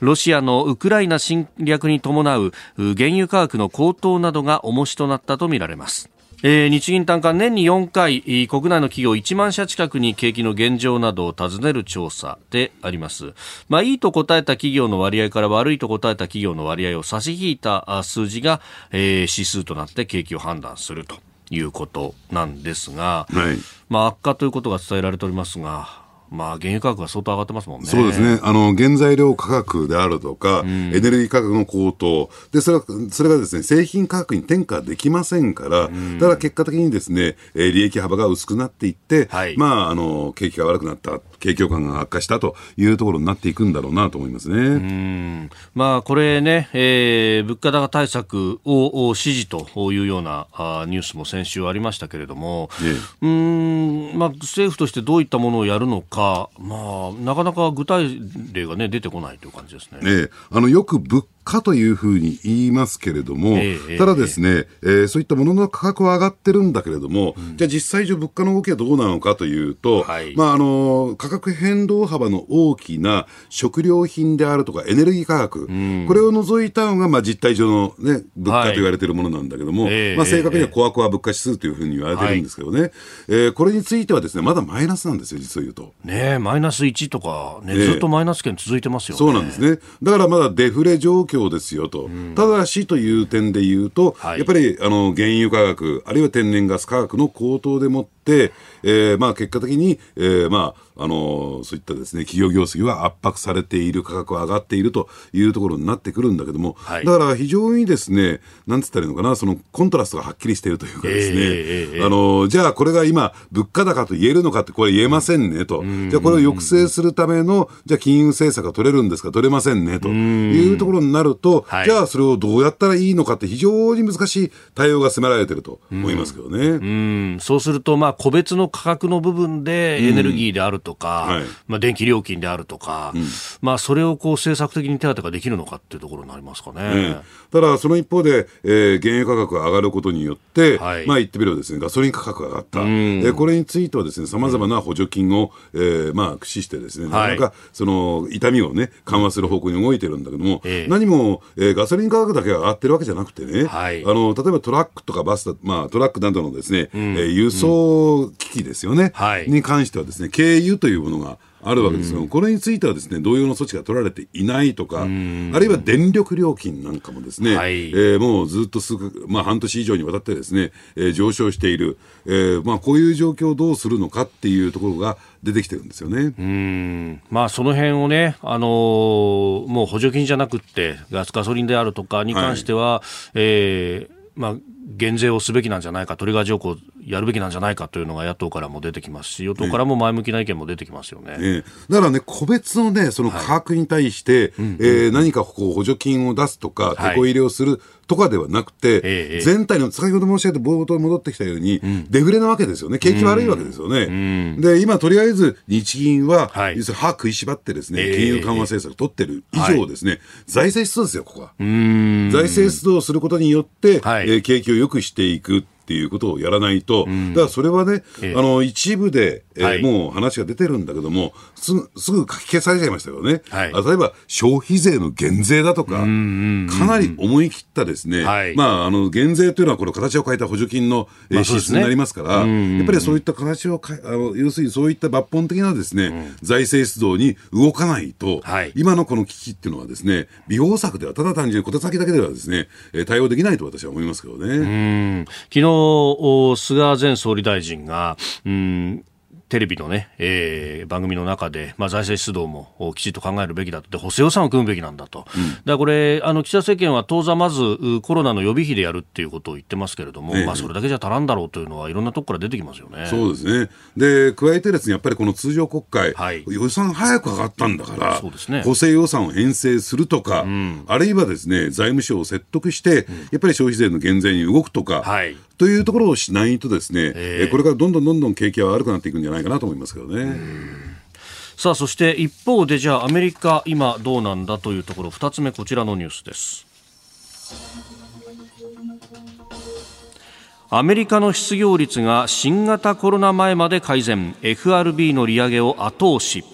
ロシアのウクライナ侵略に伴う原油価格の高騰などが重しとなったとみられます。えー、日銀短観年に4回国内の企業1万社近くに景気の現状などを尋ねる調査であります、まあ、いいと答えた企業の割合から悪いと答えた企業の割合を差し引いた数字が、えー、指数となって景気を判断するということなんですが、はい、まあ、悪化ということが伝えられておりますがまあ、原油価格が相当上がってますもんね。そうですね。あの、原材料価格であるとか、うん、エネルギー価格の高騰。で、それは、それがですね、製品価格に転嫁できませんから、うん、ただ結果的にですね、えー、利益幅が薄くなっていって、はい、まあ、あの、景気が悪くなった。景況感が悪化したというところになっていくんだろうなと思いますね。まあ、これね、えー、物価高対策を支持というようなあニュースも先週ありましたけれども、ええ、うん。まあ、政府としてどういったものをやるのか、まあ、なかなか具体例が、ね、出てこないという感じですね。ええ、あのよく物かというふうに言いますけれども、えー、ただですね、えー、そういったものの価格は上がってるんだけれども、うん、じゃあ実際上物価の動きはどうなのかというと、はい、まああの、価格変動幅の大きな食料品であるとかエネルギー価格、うん、これを除いたのが、まあ実態上のね、物価と言われているものなんだけども、はい、まあ正確にはコアコア物価指数というふうに言われてるんですけどね、はい、えー、これについてはですね、まだマイナスなんですよ、実を言うと。ねマイナス1とか、ね、ずっとマイナス圏続いてますよね。そうなんですね。だからまだデフレ状況ですよと。ただしという点で言うと、はい、やっぱりあの原油価格、あるいは天然ガス価格の高騰でもって、えー、まあ結果的に、えー、まあ、あのそういったですね、企業業績は圧迫されている、価格は上がっているというところになってくるんだけども、はい、だから非常にですね、なんつったらいいのかな、そのコントラストがはっきりしているというかですね、えー、あのじゃあこれが今、物価高と言えるのかって、これ言えませんねと、じゃあこれを抑制するための、じゃあ金融政策が取れるんですか、取れませんねと。いうところになると、じゃあそれをどうやったらいいのかって、非常に難しい対応が迫られていると思いますけどね。うん。そうすると、まあ、個別の価格の部分でエネルギーであるとか、はい、まあ、電気料金であるとか、うん、まあ、それをこう政策的に手当ができるのかっていうところになりますかね。ただ、その一方で、えー、原油価格が上がることによって、はい、まあ、言ってみればですね、ガソリン価格が上がった。うん、えー、これについてはですね、さまざまな補助金を、えー、まあ、駆使してですね、なかなか、その、痛みをね、緩和する方向に動いてるんだけども、えー、何も、えー、ガソリン価格だけが上がってるわけじゃなくてね、はい、あの、例えばトラックとかバスまあ、トラックなどのですね、うん、えー、輸送機器ですよね、はい、に関してはですね、軽油というものがあるわけですよ、これについてはですね同様の措置が取られていないとか、あるいは電力料金なんかもですね、はい、えー、もうずっとすぐ、まあ、半年以上にわたってですね、えー、上昇している、えーまあ、こういう状況をどうするのかっていうところが出てきてるんですよね。うん。まあ、その辺をね、あのー、もう補助金じゃなくてガスガソリンであるとかに関しては、はい、えーまあ、減税をすべきなんじゃないか、トリガー条項やるべきなんじゃないかというのが野党からも出てきますし、与党からも前向きな意見も出てきますよね。ええ、だからね、個別のね、その価格に対して、はい、えー、何かこう補助金を出すとか、てこ入れをするとかではなくて、え全体の、先ほど申し上げた冒頭に戻ってきたように、うん、デフレなわけですよね。景気悪いわけですよね。うん、で、今、とりあえず、日銀は、はい、要するに歯食いしばってですね、金融緩和政策取ってる以上ですね、はい、財政出動ですよ、ここは。財政出動することによって、はい、えー、景気を良くしていく。っていうことをやらないと、うん、だからそれはね、ええ、あの一部で、えー、はい、もう話が出てるんだけども、すすぐ書き消されちゃいましたよね、はい、例えば消費税の減税だとか、かなり思い切ったですね、はい、まあ、あの減税というのは、この形を変えた補助金の、えー、支出になりますから、やっぱりそういった形をあの、要するにそういった抜本的なですね、うん、財政出動に動かないと、今のこの危機っていうのはですね、美容策ではただ単純に小手先だけではですね、対応できないと私は思いますけどね。昨日菅前総理大臣が、うんテレビのね、えー、番組の中で、まあ、財政出動もきちっと考えるべきだと、補正予算を組むべきなんだと、うん、だからこれ、あの岸田政権は当座まずコロナの予備費でやるっていうことを言ってますけれども、ええ、まあ、それだけじゃ足らんだろうというのは、いろんなところから出てきますよね。そうですね、で加えてですね、やっぱりこの通常国会、はい、予算早く上がったんだから、そうですね、補正予算を編成するとか、うん、あるいはですね財務省を説得して、うん、やっぱり消費税の減税に動くとか、はい、というところをしないとですね、えー、これからどんどんどんどん景気は悪くなっていくんじゃないかなと思いますけどね。さあそして一方でじゃあアメリカ今どうなんだというところ2つ目こちらのニュースです。アメリカの失業率が新型コロナ前まで改善。FRB の利上げを後押し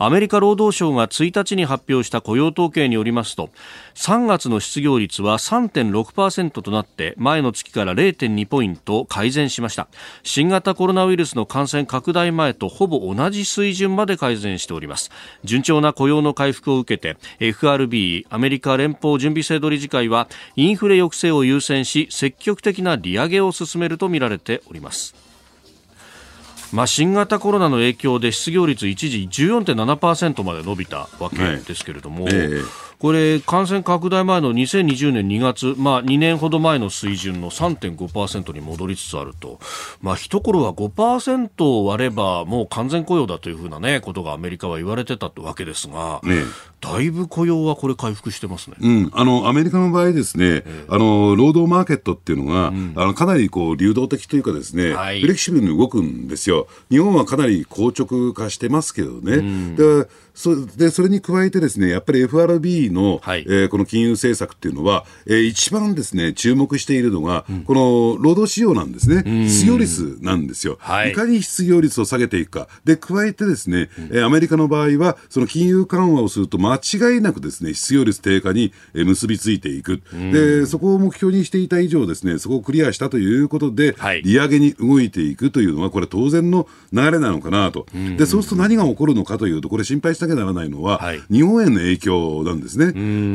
アメリカ労働省が1日に発表した雇用統計によりますと3月の失業率は3.6%となって前の月から0.2ポイント改善しました。新型コロナウイルスの感染拡大前とほぼ同じ水準まで改善しております。順調な雇用の回復を受けて FRB アメリカ連邦準備制度理事会はインフレ抑制を優先し積極的な利上げを進めるとみられております。まあ、新型コロナの影響で失業率一時14.7%まで伸びたわけですけれども、はいえ。ーこれ、感染拡大前の2020年2月、まあ、2年ほど前の水準の3.5%に戻りつつあると、まあ、一頃は5%を割ればもう完全雇用だというふうな、ね、ことがアメリカは言われてたわけですが、ね、だいぶ雇用はこれ、回復してますね、うん、あのアメリカの場合ですね、えー、あの労働マーケットっていうのが、うん、あのかなりこう流動的というかですね、はい、フレキシブルに動くんですよ。日本はかなり硬直化してますけどね。うん、でそでそれに加えてですねやっぱり FRB の、はい、えー、この金融政策っていうのは、えー、一番ですね注目しているのが、うん、この労働市場なんですね、失業率なんですよ、はい、いかに失業率を下げていくか、で加えてですね、うん、えー、アメリカの場合は、その金融緩和をすると、間違いなくですね失業率低下に、えー、結びついていく、で、そこを目標にしていた以上、ですねそこをクリアしたということで、はい、利上げに動いていくというのは、これ、当然の流れなのかなと、でそうすると何が起こるのかというと、これ、心配しなきゃならないのは、はい、日本への影響なんですね。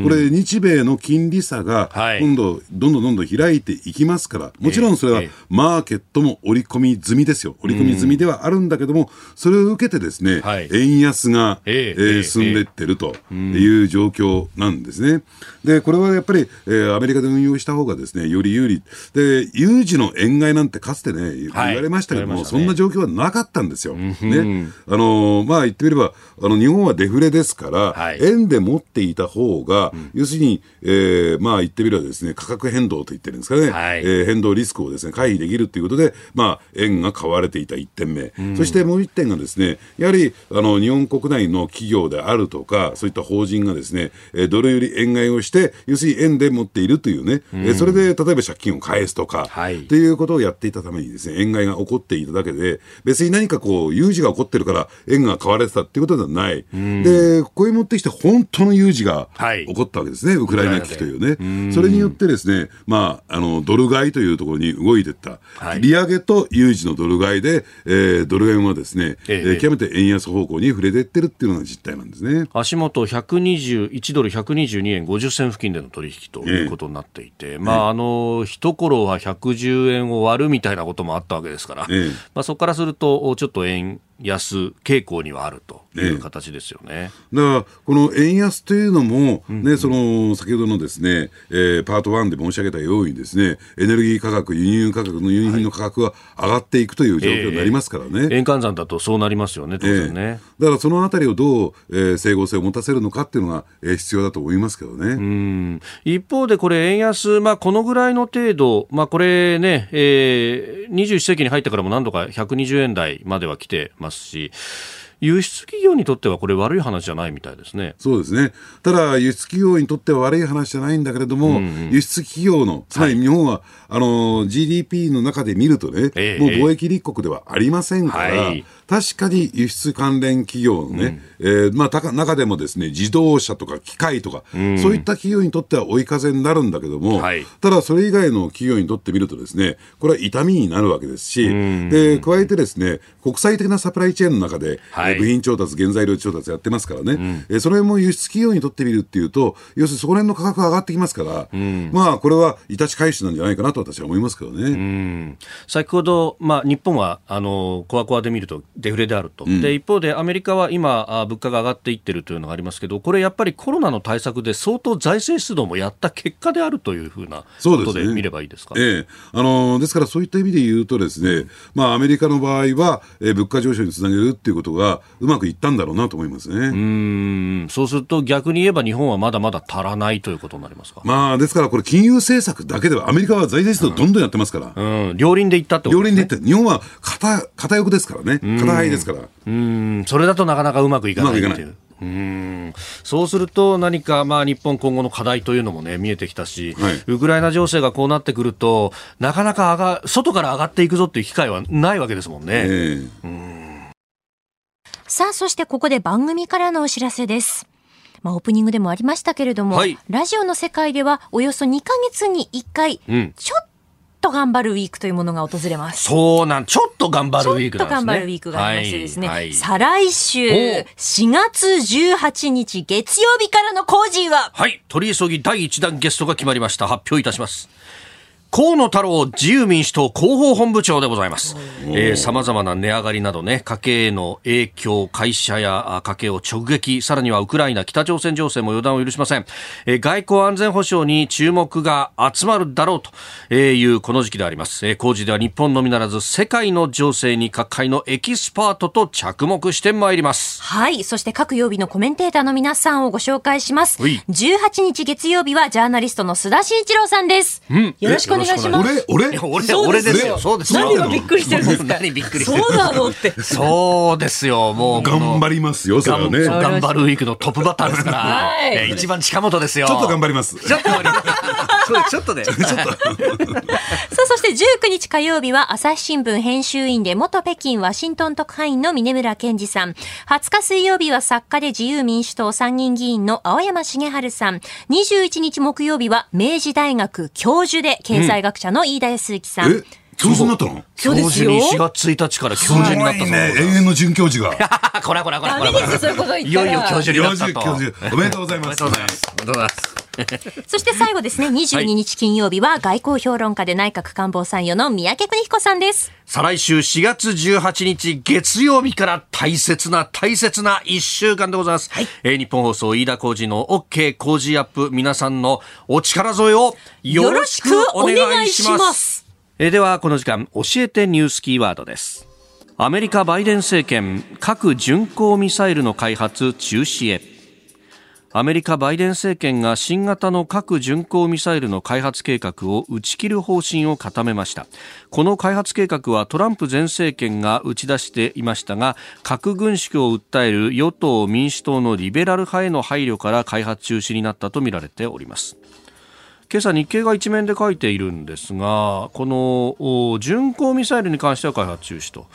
これ、日米の金利差が今度、どんどんどんどん開いていきますから、もちろんそれはマーケットも織り込み済みですよ。織り込み済みではあるんだけども、それを受けてですね、はい、円安が、えー、進んでいってるという状況なんですね。で、これはやっぱり、えー、アメリカで運用した方がですね、より有利。で、有事の円買いなんてかつてね、言われましたけども、はいね、そんな状況はなかったんですよ。ね。あのまあ言ってみれば、あの、日本はデフレですから、はい、円で持っていた方が、うん、要するに、えー、まあ言ってみればですね、価格変動と言ってるんですかね、はい、えー、変動リスクをですね、回避できるということで、まあ、円が買われていた1点目。うん、そしてもう1点がですね、やはり、あの、日本国内の企業であるとか、そういった法人がですね、えー、ドルより円買いをして、要するに円で持っているというね、うん、えそれで例えば借金を返すとか、はい、っていうことをやっていたためにですね、円買いが起こっていただけで、別に何かこう、有事が起こってるから円が買われてたっていうことではない。うん、で、ここへ持ってきて本当の有事が起こったわけですね、はい、ウクライナ危機というね。それによってですね、まあ、あの、ドル買いというところに動いていった。はい、利上げと有事のドル買いで、えー、ドル円はですね、ええ。極めて円安方向に触れていってるっていうのが実態なんですね。足元121ドル122円50銭付近での取引ということになっていて、えまあ、あの、一頃は110円を割るみたいなこともあったわけですから、まあ、そこからすると、ちょっと円、安傾向にはあるという形ですよね。だから、この円安というのも、ね、うん、その、先ほどのですね、えー、パート1で申し上げたようにですね、エネルギー価格、輸入価格の輸入品の価格が上がっていくという状況になりますからね。えー、円換算だとそうなりますよね、当然ね。えー、だからそのあたりをどう、えー、整合性を持たせるのかっていうのが、えー、必要だと思いますけどね。うん一方でこれ、円安、まあ、このぐらいの程度、まあ、これね、えー、21世紀に入ってからも何度か120円台までは来てますし、輸出企業にとってはこれ悪い話じゃないみたいですね。そうですね。ただ、輸出企業にとっては悪い話じゃないんだけれども、うんうん、輸出企業の、つまり日本は、はい、あの、GDP の中で見るとね、えー、もう貿易立国ではありませんから、はい、確かに輸出関連企業のね、うん、えー、まあ、中でもですね、自動車とか機械とか、うん、そういった企業にとっては追い風になるんだけども、はい、ただそれ以外の企業にとってみるとですね、これは痛みになるわけですし、うん、で、加えてですね、国際的なサプライチェーンの中で、はい、部品調達、原材料調達やってますからね、うん、えそれも輸出企業にとってみるっていうと、要するにそこら辺の価格が上がってきますから、うん、まあ、これはいたち返しなんじゃないかなと私は思いますけどね。先ほど、まあ、日本は、あの、コアコアで見るとデフレであると。で一方でアメリカは今、物価が上がっていってるというのがありますけど、これやっぱりコロナの対策で相当財政出動もやった結果であるというふうなことで見ればいいですか？ですね、ええあのですからそういった意味で言うとですね、まあアメリカの場合は、えー、物価上昇につなげるっていうことがうまくいったんだろうなと思いますね。うんそうすると逆に言えば日本はまだまだ足らないということになりますか？まあですからこれ金融政策だけではアメリカは財どんどんやってますから。うん、うん、両輪でいったってことですね。両輪でいって日本は片片翼ですからね。片肺ですから。うんそれだとなかなかうまくいかないっていう。うんそうすると何か、まあ、日本今後の課題というのも、ね、見えてきたし、はい、ウクライナ情勢がこうなってくるとなかなか上が外から上がっていくぞっていう機会はないわけですもんね。えー、うんさあそしてここで番組からのお知らせです。まあ、オープニングでもありましたけれども、はい、ラジオの世界ではおよそ2か月に1回、うん、ちょっと頑張るウィークというものが訪れます。そうなん、ちょっと頑張るウィークなんですね。ちょっと頑張るウィークがありましてですね、はいはい、再来週、4月18日月曜日からの工事ははい、取り急ぎ第1弾ゲストが決まりました。発表いたします。河野太郎自由民主党広報本部長でございます。さまざまな値上がりなどね、家計への影響、会社や家計を直撃、さらにはウクライナ、北朝鮮情勢も予断を許しません。えー、外交安全保障に注目が集まるだろうというこの時期であります。えー、工事では日本のみならず世界の情勢に各界のエキスパートと着目してまいります。はい。そして各曜日のコメンテーターの皆さんをご紹介します。18日月曜日はジャーナリストの須田慎一郎さんです。うん、よろしくお願いします。願いします。俺俺？俺俺ですよ。そうです何がびっくりしてるんですか？何びっくりしてるそうなのって。そうですよ。もう。頑張りますよ、それはね。頑張るウィークのトップバッターですから。はい。一番近本ですよ。ちょっと頑張ります。ちょっと頑張ります。ちょっとね。*laughs* ちょっと。*laughs* さあ、そして19日火曜日は朝日新聞編集員で元北京ワシントン特派員の峰村健二さん。20日水曜日は作家で自由民主党参議院議員の青山茂春さん。21日木曜日は明治大学教授で経済学者の飯田康之さん。うん教授になったの？教授に4月1日から教授になったそうね。永遠の准教授が。*laughs* こらこらこらこら。いよいよ教授になったと。教授、おめでとうございます。おめでとうございます。おめでとうございます。*laughs* そして最後ですね、22日金曜日は外交評論家で内閣官房参与の三宅邦彦さんです。再来週4月18日月曜日から大切な大切な1週間でございます。はい、えー、日本放送飯田浩二の OK 工事アップ皆さんのお力添えをよろしくお願いします。えー、ではこの時間教えてニュースキーワードです。アメリカバイデン政権核巡航ミサイルの開発中止へ。アメリカバイデン政権が新型の核巡航ミサイルの開発計画を打ち切る方針を固めました。この開発計画はトランプ前政権が打ち出していましたが核軍縮を訴える与党民主党のリベラル派への配慮から開発中止になったとみられております。今朝日経が一面で書いているんですがこの巡航ミサイルに関しては開発中止と。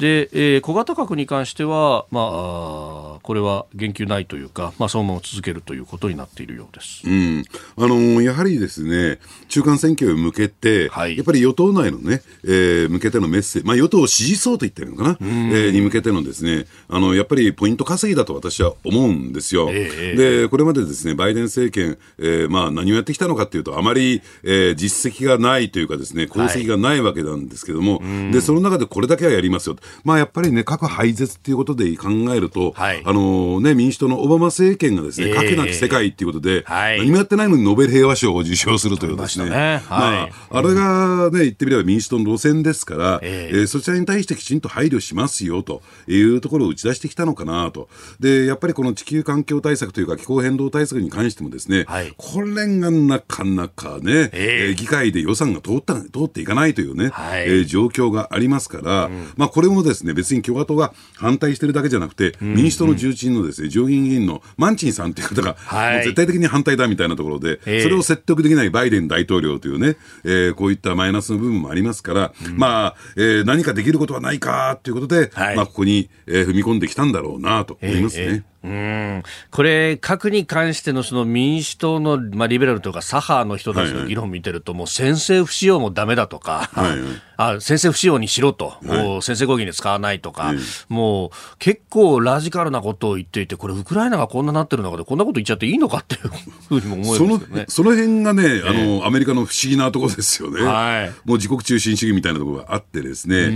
で、えー、小型核に関しては、まあ、これは言及ないというか、まあ、そのまま続けるということになっているようです、うん、あのやはりですね中間選挙へ向けて、はい、やっぱり与党内のね、えー、向けてのメッセージ、まあ、与党を支持層と言ってるのかな、えー、に向けてのですねあのやっぱりポイント稼ぎだと私は思うんですよ。えー、でこれまでですねバイデン政権、えーまあ、何をやってきたのかというとあまり、えー、実績がないというかですね功績がないわけなんですけども、はい、でその中でこれだけはやりますよまあやっぱりね、核廃絶っていうことで考えると、はい、あのね、民主党のオバマ政権がですね、核なき世界っていうことで、はい、何もやってないのにノーベル平和賞を受賞するというですね、まね。まあ、あれがね、言ってみれば民主党の路線ですから、えー、えー、そちらに対してきちんと配慮しますよというところを打ち出してきたのかなと。で、やっぱりこの地球環境対策というか気候変動対策に関してもですね、はい、これがなかなかね、えー、議会で予算が通った通っていかないというね、はい、えー、状況がありますから、うん、まあこれもですね、別に共和党が反対してるだけじゃなくて、うん、民主党の重鎮のですね、上院議員のマンチンさんという方が、はい、絶対的に反対だみたいなところで、それを説得できないバイデン大統領というね、えー、こういったマイナスの部分もありますから、うん、まあ、えー、何かできることはないかということで、はい、まあここに、えー、踏み込んできたんだろうなと思いますね。えーえーうん。これ、核に関してのその民主党の、まあ、リベラルとか左派の人たちの議論を見てると、はいはい、もう先制不使用もだめだとか、はいはい、あ先制不使用にしろと、はい、先制攻撃に使わないとか、はい、もう結構ラジカルなことを言っていて、これ、ウクライナがこんななってる中で、こんなこと言っちゃっていいのかっていうふうにも思いますね。その辺がね、あの、アメリカの不思議なところですよね、はい、もう自国中心主義みたいなところがあってですね、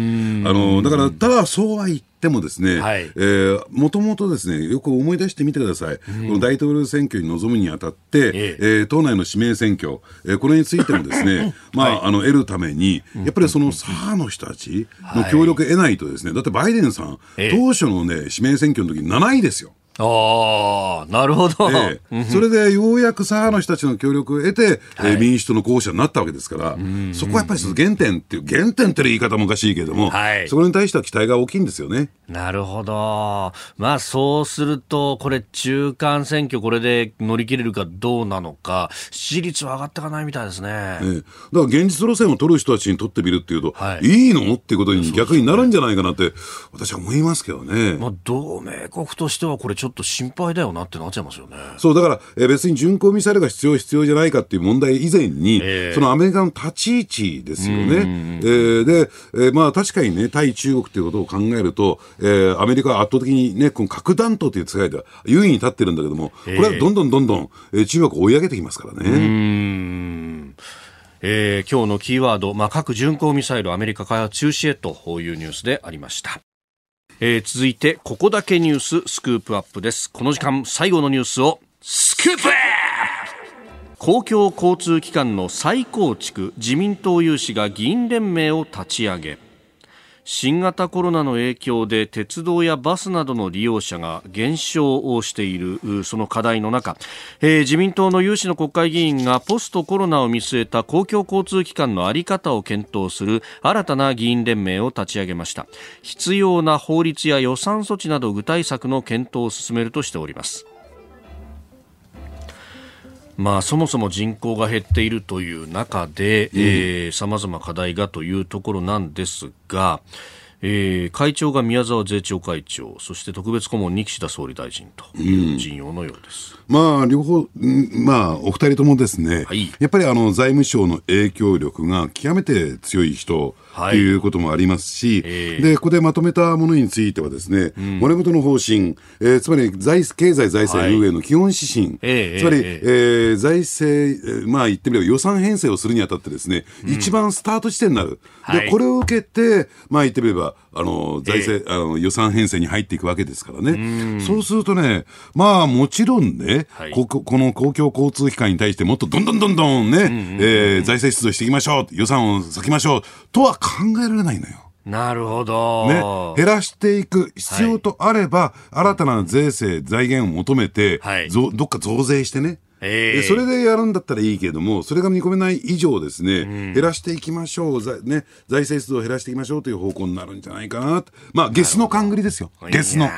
あのだから、ただそうは言ってでもですね、はい、えー、もともとですね、よく思い出してみてください。うん、この大統領選挙に臨むにあたって、ええ。えー、党内の指名選挙、えー、これについてもですね、*laughs* まあ、はい、あの、得るために、やっぱりその左派の人たちの協力を得ないとですね、だってバイデンさん、当初のね、指名選挙の時7位ですよ。ああ、なるほど、ええ、それでようやく左派の人たちの協力を得て、はい、えー、民主党の候補者になったわけですから、そこはやっぱり原点っていう、原点っていう言い方もおかしいけれども、はい、そこに対しては期待が大きいんですよね。なるほど。まあそうすると、これ中間選挙これで乗り切れるかどうなのか、支持率は上がっていかないみたいですね。ええ、だから現実路線を取る人たちにとってみるっていうと、はい、いいのっていうことに逆になるんじゃないかなって、私は思いますけどね。まあ同盟国としてはこれちょっと心配だよなってなっちゃいますよね。そうだから、え別に巡航ミサイルが必要必要じゃないかっていう問題以前に、えー、そのアメリカの立ち位置ですよね。えー、で、えー、まあ確かにね対中国ということを考えると、えー、アメリカは圧倒的にねこの核弾頭という世界では優位に立ってるんだけども、これはどんどんどんどん、えー、中国を追い上げてきますからね。えー、今日のキーワード、まあ、核巡航ミサイルアメリカ開発中止へというニュースでありました。えー、続いてここだけニューススクープアップです。この時間最後のニュースをスクープ!アップ公共交通機関の再構築自民党有志が議員連盟を立ち上げ。新型コロナの影響で鉄道やバスなどの利用者が減少をしているその課題の中、えー、自民党の有志の国会議員がポストコロナを見据えた公共交通機関の在り方を検討する新たな議員連盟を立ち上げました。必要な法律や予算措置など具体策の検討を進めるとしております。まあ、そもそも人口が減っているという中でさまざま課題がというところなんですが、えー、会長が宮沢税調会長そして特別顧問に岸田総理大臣という陣容のようです、うん、まあ両方、まあ、お二人ともですね、はい、やっぱりあの財務省の影響力が極めて強い人とい。うこともありますし、えー、で、ここでまとめたものについてはですね、うん、骨太の方針、えー、つまり財経済財政運営の基本指針、はい、つまり、えー、えー、財政、まあ言ってみれば予算編成をするにあたってですね、うん、一番スタート地点になる。で、これを受けて、まあ言ってみれば、あの、財政、あの、予算編成に入っていくわけですからね。そうするとね、まあもちろんね、はい、ここの公共交通機関に対してもっとどんどんどんどんね、うんうんうん、えー、財政出動していきましょう、予算を割きましょう、とは考えられないのよ。なるほど。ね。減らしていく必要とあれば、はい、新たな税制、財源を求めて、はい、どっか増税してね。えー、それでやるんだったらいいけれども、それが見込めない以上ですね、うん、減らしていきましょう、ね、財政出動を減らしていきましょうという方向になるんじゃないかなまあ、ゲスの勘繰りですよ。ゲスの。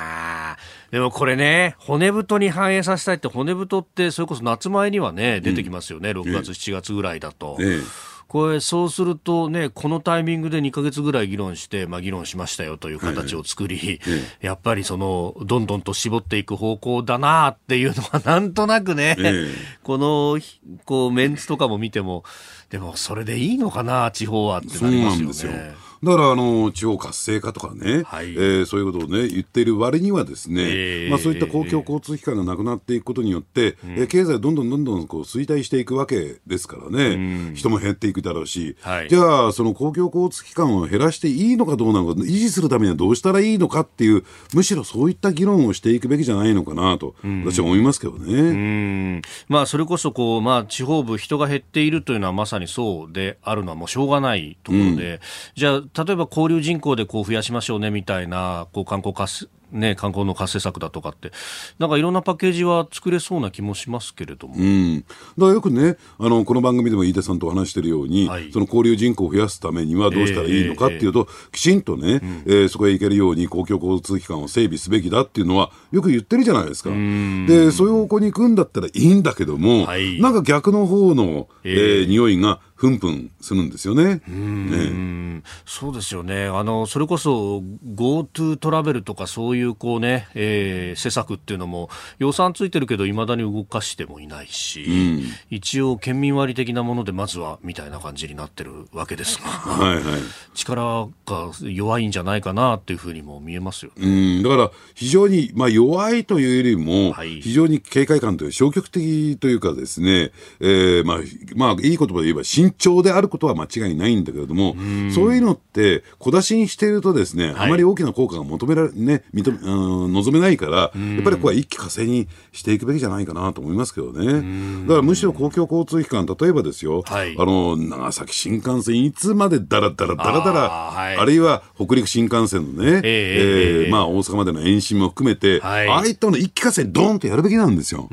でもこれね、骨太に反映させたいって、骨太って、それこそ夏前にはね、出てきますよね、うん、6月、7月ぐらいだと。えーこれ、そうするとね、このタイミングで2か月ぐらい議論して、まあ、議論しましたよという形を作り、やっぱりその、どんどんと絞っていく方向だなっていうのは、なんとなくね、この、こう、メンツとかも見ても、でも、それでいいのかな、地方はってなりますよね。だからあの地方活性化とかね、はい、えー、そういうことをね言っている割にはですね、えー、まあそういった公共交通機関がなくなっていくことによって、えー、経済どんどんどんどんこう衰退していくわけですからね、うん、人も減っていくだろうし、はい、じゃあその公共交通機関を減らしていいのかどうなのか維持するためにはどうしたらいいのかっていうむしろそういった議論をしていくべきじゃないのかなと、うん、私は思いますけどね。うん。まあそれこそこうまあ地方部人が減っているというのはまさにそうであるのはもうしょうがないところで、うん、じゃあ例えば交流人口でこう増やしましょうねみたいなこう観光活ね、観光の活性策だとかって、なんかいろんなパッケージは作れそうな気もしますけれども。うん、だからよくね、あのこの番組でも飯田さんと話しているように、はい、その交流人口を増やすためにはどうしたらいいのかっていうと、えー、きちんとね、うん、えー、そこへ行けるように公共交通機関を整備すべきだっていうのは、よく言ってるじゃないですか。で、そういう方向に行くんだったらいいんだけども、はい、なんか逆の方の、えー、えー、匂いがふんふんするんですよね。ねそうですよね。あの、それこそ GoTo トラベルとかそういうこうね、えー、施策っていうのも予算ついてるけど未だに動かしてもいないし、うん、一応県民割的なものでまずはみたいな感じになってるわけですが、はいはい、力が弱いんじゃないかなっていうふうにも見えますよ、ね、うん。だから非常に、まあ、弱いというよりも、はい、非常に警戒感という消極的というかですね、えー、まあ、まあ、いい言葉で言えば慎重であることは間違いないんだけれども、そういうのって小出しにしているとですね、はい、あまり大きな効果が求められ、ね、認め、うん、望めないから、やっぱりここは一気火星にしていくべきじゃないかなと思いますけどね。だからむしろ公共交通機関、例えばですよ、はい、あの、長崎新幹線、いつまでだらだらだらだら、あはい、あるいは北陸新幹線のね、えー、えー、まあ大阪までの延伸も含めて、はい、ああいったの一気火星ドンとやるべきなんですよ。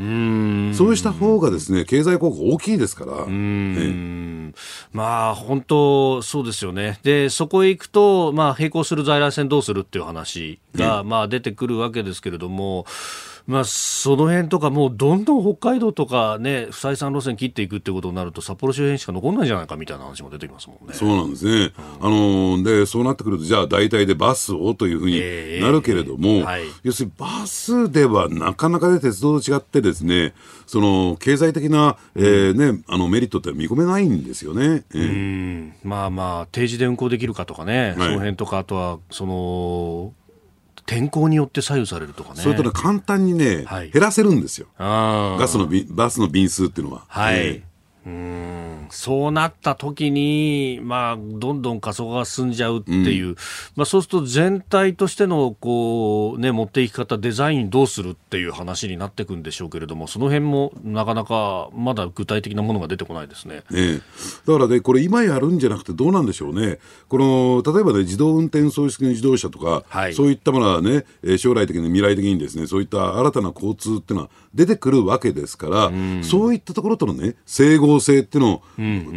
そうした方がですね、経済効果大きいですから。ね、まあ本当そうですよね。で、そこへ行くと、まあ並行する在来線どうするっていう話が、まあ出てくるわけですけれども、まあ、その辺とか、もうどんどん北海道とかね、不採算路線切っていくってことになると、札幌周辺しか残らないんじゃないかみたいな話も出てきますもんね。そうなんですね。うん、あので、そうなってくると、じゃあ大体でバスをというふうになるけれども、えーはい、要するにバスではなかなかね、鉄道と違ってですね、その経済的な、えーね、あのメリットって見込めないんですよね。えー、まあまあ、定時で運行できるかとかね、はい、その辺とか、あとは、その、天候によって左右されるとかね。それとね、簡単にね、はい、減らせるんですよ。ガスのバスの便数っていうのは。はい。えーうん。そうなった時に、まあ、どんどん加速が進んじゃうっていう、うん、まあ、そうすると全体としてのこう、ね、持っていき方、デザインどうするっていう話になっていくんでしょうけれども、その辺もなかなかまだ具体的なものが出てこないですね。ねだからね、これ、今やるんじゃなくて、どうなんでしょうね、この例えばね、自動運転装置付きの自動車とか、はい、そういったものはね、将来的に、未来的にですね、そういった新たな交通っていうのは出てくるわけですから、うん、そういったところとのね、整合性っていうのを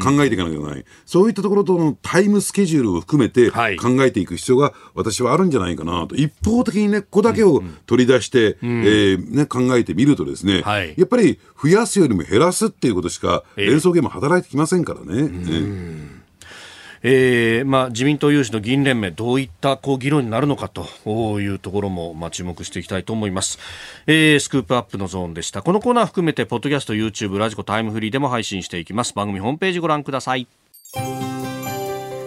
考えていかなきゃいけない、うんうん、そういったところとのタイムスケジュールを含めて考えていく必要が私はあるんじゃないかなと、一方的にね、ここだけを取り出して、うん。うん、えー、ね、考えてみるとですね、はい、やっぱり増やすよりも減らすっていうことしか、連想ゲーム働いてきませんからね。えーえーまあ、自民党有志の議員連盟どういったこう議論になるのかというところも、まあ、注目していきたいと思います、えー、スクープアップのゾーンでした。このコーナー含めてポッドキャスト YouTube ラジコタイムフリーでも配信していきます。番組ホームページご覧ください。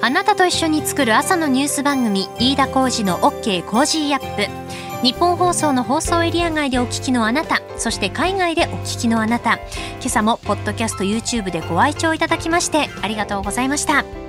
あなたと一緒に作る朝のニュース番組飯田浩司の OK コージーアップ。ニッポン放送の放送エリア外でお聞きのあなたそして海外でお聞きのあなた。今朝もポッドキャスト YouTube でご愛聴いただきましてありがとうございました。